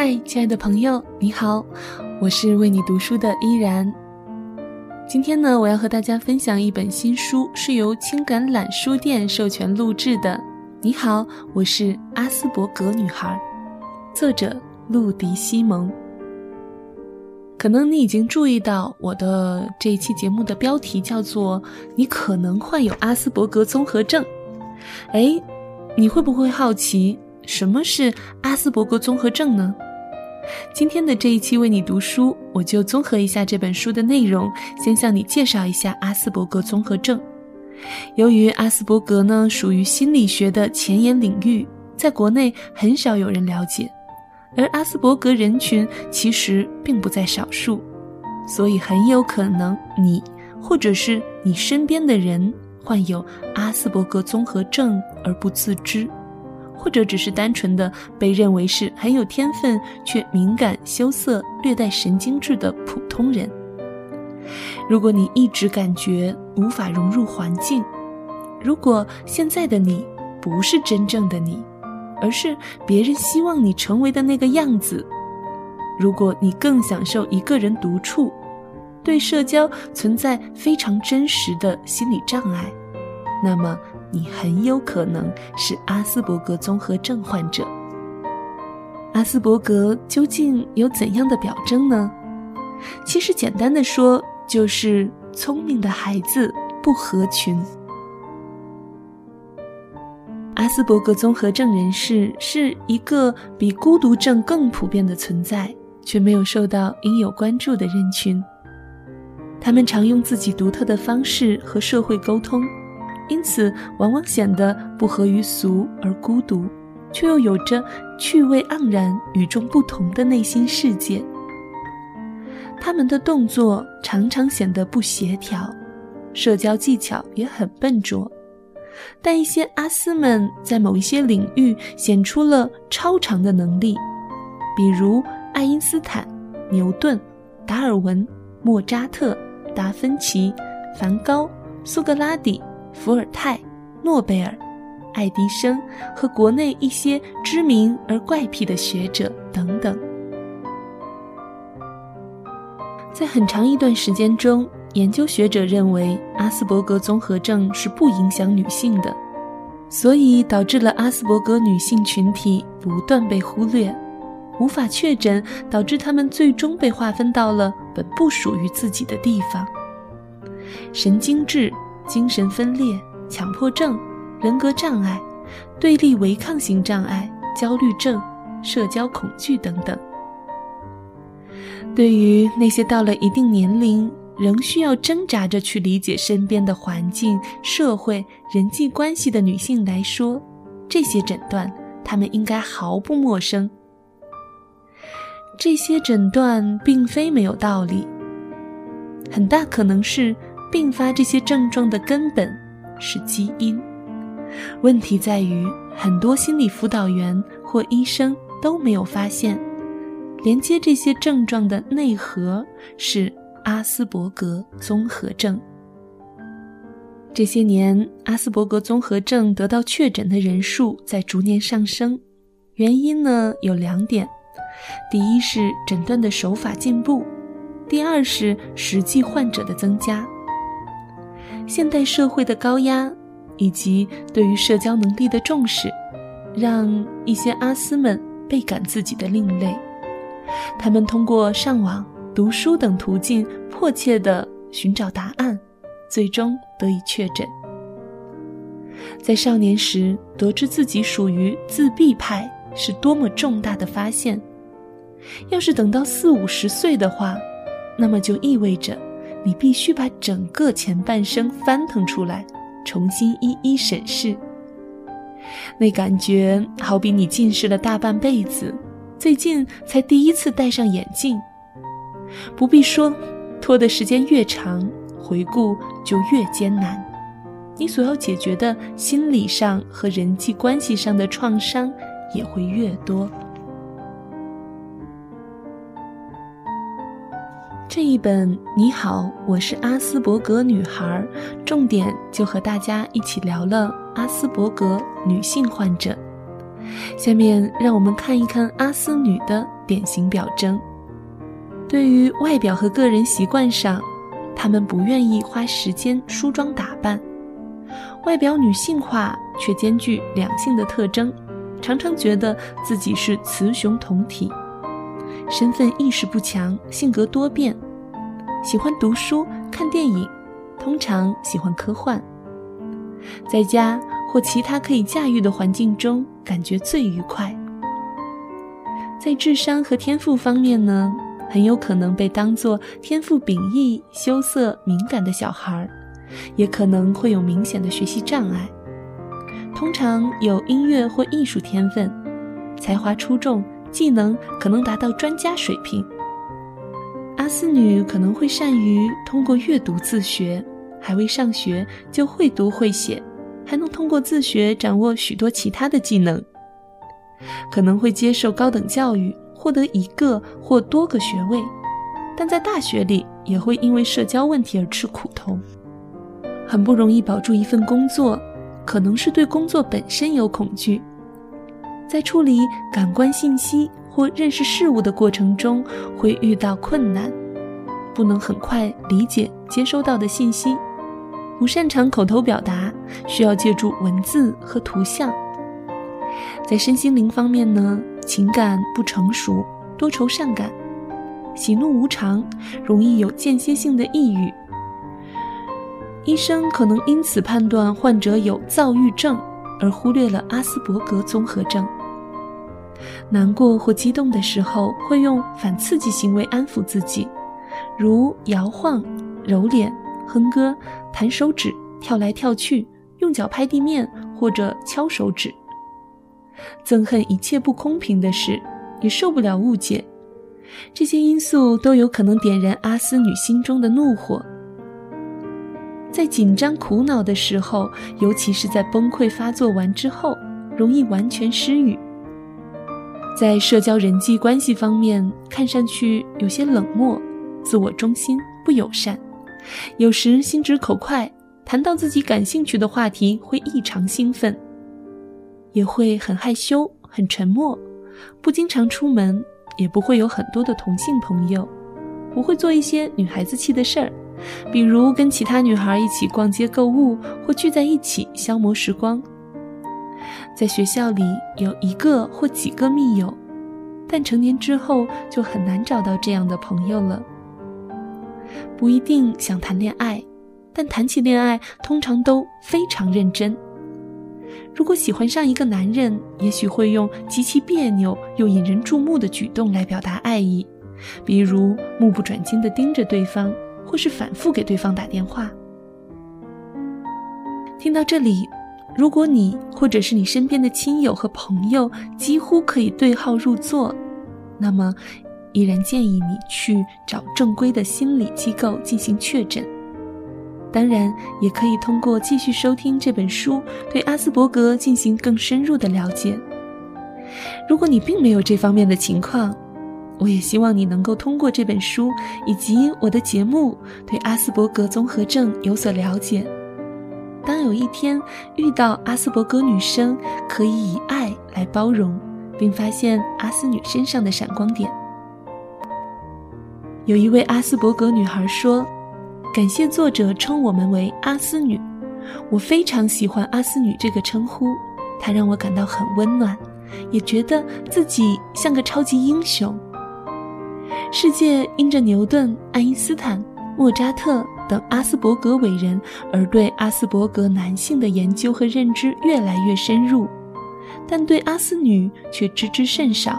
嗨，亲爱的朋友，你好，我是为你读书的依然。今天呢，我要和大家分享一本新书，是由青橄榄书店授权录制的。你好，我是阿斯伯格女孩，作者路迪西蒙。可能你已经注意到我的这一期节目的标题叫做“你可能患有阿斯伯格综合症”。哎，你会不会好奇什么是阿斯伯格综合症呢？今天的这一期为你读书，我就综合一下这本书的内容，先向你介绍一下阿斯伯格综合症。由于阿斯伯格呢属于心理学的前沿领域，在国内很少有人了解，而阿斯伯格人群其实并不在少数，所以很有可能你或者是你身边的人患有阿斯伯格综合症而不自知。或者只是单纯的被认为是很有天分却敏感、羞涩、略带神经质的普通人。如果你一直感觉无法融入环境，如果现在的你不是真正的你，而是别人希望你成为的那个样子，如果你更享受一个人独处，对社交存在非常真实的心理障碍，那么。你很有可能是阿斯伯格综合症患者。阿斯伯格究竟有怎样的表征呢？其实简单的说，就是聪明的孩子不合群。阿斯伯格综合症人士是一个比孤独症更普遍的存在，却没有受到应有关注的人群。他们常用自己独特的方式和社会沟通。因此，往往显得不合于俗而孤独，却又有着趣味盎然、与众不同的内心世界。他们的动作常常显得不协调，社交技巧也很笨拙。但一些阿斯们在某一些领域显出了超常的能力，比如爱因斯坦、牛顿、达尔文、莫扎特、达芬奇、梵高、苏格拉底。伏尔泰、诺贝尔、爱迪生和国内一些知名而怪癖的学者等等，在很长一段时间中，研究学者认为阿斯伯格综合症是不影响女性的，所以导致了阿斯伯格女性群体不断被忽略，无法确诊，导致他们最终被划分到了本不属于自己的地方，神经质。精神分裂、强迫症、人格障碍、对立违抗型障碍、焦虑症、社交恐惧等等。对于那些到了一定年龄仍需要挣扎着去理解身边的环境、社会、人际关系的女性来说，这些诊断她们应该毫不陌生。这些诊断并非没有道理，很大可能是。并发这些症状的根本是基因。问题在于，很多心理辅导员或医生都没有发现，连接这些症状的内核是阿斯伯格综合症。这些年，阿斯伯格综合症得到确诊的人数在逐年上升，原因呢有两点：第一是诊断的手法进步，第二是实际患者的增加。现代社会的高压，以及对于社交能力的重视，让一些阿斯们倍感自己的另类。他们通过上网、读书等途径，迫切地寻找答案，最终得以确诊。在少年时得知自己属于自闭派，是多么重大的发现！要是等到四五十岁的话，那么就意味着。你必须把整个前半生翻腾出来，重新一一审视。那感觉好比你近视了大半辈子，最近才第一次戴上眼镜。不必说，拖的时间越长，回顾就越艰难。你所要解决的心理上和人际关系上的创伤也会越多。这一本你好，我是阿斯伯格女孩，重点就和大家一起聊了阿斯伯格女性患者。下面让我们看一看阿斯女的典型表征。对于外表和个人习惯上，她们不愿意花时间梳妆打扮，外表女性化却兼具两性的特征，常常觉得自己是雌雄同体，身份意识不强，性格多变，喜欢读书看电影，通常喜欢科幻，在家或其他可以驾驭的环境中感觉最愉快。在智商和天赋方面呢？很有可能被当作天赋秉异、羞涩敏感的小孩儿，也可能会有明显的学习障碍。通常有音乐或艺术天分，才华出众，技能可能达到专家水平。阿斯女可能会善于通过阅读自学，还未上学就会读会写，还能通过自学掌握许多其他的技能。可能会接受高等教育。获得一个或多个学位，但在大学里也会因为社交问题而吃苦头，很不容易保住一份工作。可能是对工作本身有恐惧，在处理感官信息或认识事物的过程中会遇到困难，不能很快理解接收到的信息，不擅长口头表达，需要借助文字和图像。在身心灵方面呢？情感不成熟，多愁善感，喜怒无常，容易有间歇性的抑郁。医生可能因此判断患者有躁郁症，而忽略了阿斯伯格综合症。难过或激动的时候，会用反刺激行为安抚自己，如摇晃、揉脸、哼歌、弹手指、跳来跳去、用脚拍地面或者敲手指。憎恨一切不公平的事，也受不了误解，这些因素都有可能点燃阿斯女心中的怒火。在紧张苦恼的时候，尤其是在崩溃发作完之后，容易完全失语。在社交人际关系方面，看上去有些冷漠、自我中心、不友善，有时心直口快，谈到自己感兴趣的话题会异常兴奋。也会很害羞、很沉默，不经常出门，也不会有很多的同性朋友，不会做一些女孩子气的事儿，比如跟其他女孩一起逛街购物或聚在一起消磨时光。在学校里有一个或几个密友，但成年之后就很难找到这样的朋友了。不一定想谈恋爱，但谈起恋爱通常都非常认真。如果喜欢上一个男人，也许会用极其别扭又引人注目的举动来表达爱意，比如目不转睛地盯着对方，或是反复给对方打电话。听到这里，如果你或者是你身边的亲友和朋友几乎可以对号入座，那么依然建议你去找正规的心理机构进行确诊。当然，也可以通过继续收听这本书，对阿斯伯格进行更深入的了解。如果你并没有这方面的情况，我也希望你能够通过这本书以及我的节目，对阿斯伯格综合症有所了解。当有一天遇到阿斯伯格女生，可以以爱来包容，并发现阿斯女身上的闪光点。有一位阿斯伯格女孩说。感谢作者称我们为阿斯女，我非常喜欢阿斯女这个称呼，它让我感到很温暖，也觉得自己像个超级英雄。世界因着牛顿、爱因斯坦、莫扎特等阿斯伯格伟人而对阿斯伯格男性的研究和认知越来越深入，但对阿斯女却知之甚少。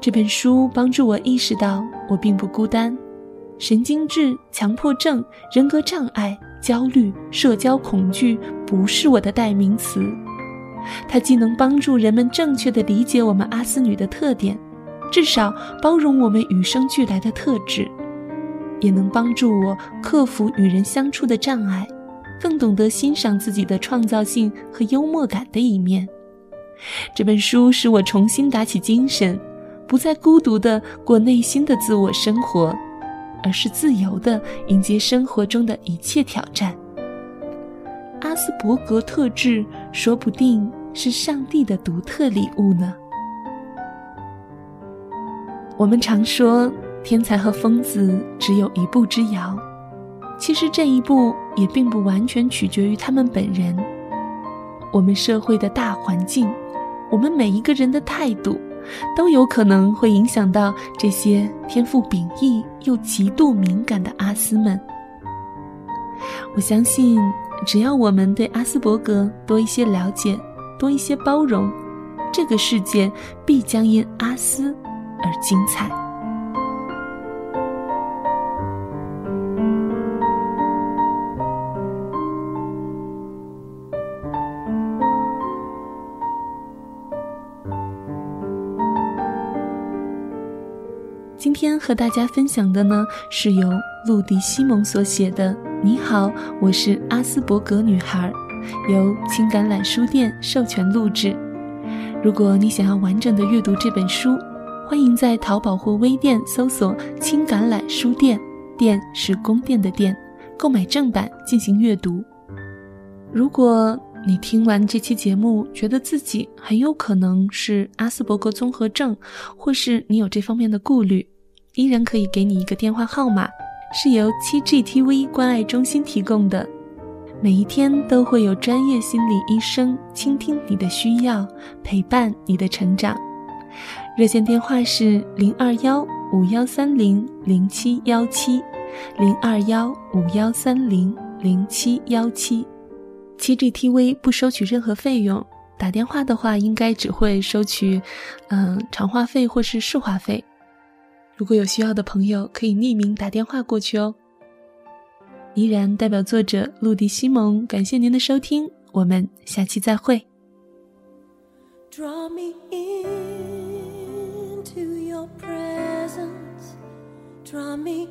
这本书帮助我意识到，我并不孤单。神经质、强迫症、人格障碍、焦虑、社交恐惧不是我的代名词。它既能帮助人们正确的理解我们阿斯女的特点，至少包容我们与生俱来的特质，也能帮助我克服与人相处的障碍，更懂得欣赏自己的创造性和幽默感的一面。这本书使我重新打起精神，不再孤独地过内心的自我生活。而是自由的迎接生活中的一切挑战。阿斯伯格特质说不定是上帝的独特礼物呢？我们常说，天才和疯子只有一步之遥。其实这一步也并不完全取决于他们本人。我们社会的大环境，我们每一个人的态度，都有可能会影响到这些天赋秉异又极度敏感的阿斯们。我相信，只要我们对阿斯伯格多一些了解，多一些包容，这个世界必将因阿斯。而精彩。今天和大家分享的呢，是由陆迪西蒙所写的《你好，我是阿斯伯格女孩》，由青橄榄书店授权录制。如果你想要完整的阅读这本书，欢迎在淘宝或微店搜索“青橄榄书店”，店是宫殿的店，购买正版进行阅读。如果你听完这期节目，觉得自己很有可能是阿斯伯格综合症，或是你有这方面的顾虑，依然可以给你一个电话号码，是由七 GTV 关爱中心提供的。每一天都会有专业心理医生倾听你的需要，陪伴你的成长。热线电话是零二幺五幺三零零七幺七，零二幺五幺三零零七幺七。七 GTV 不收取任何费用，打电话的话应该只会收取，嗯，长话费或是市话费。如果有需要的朋友，可以匿名打电话过去哦。依然代表作者陆地西蒙，感谢您的收听，我们下期再会。Draw me into your presence. Draw me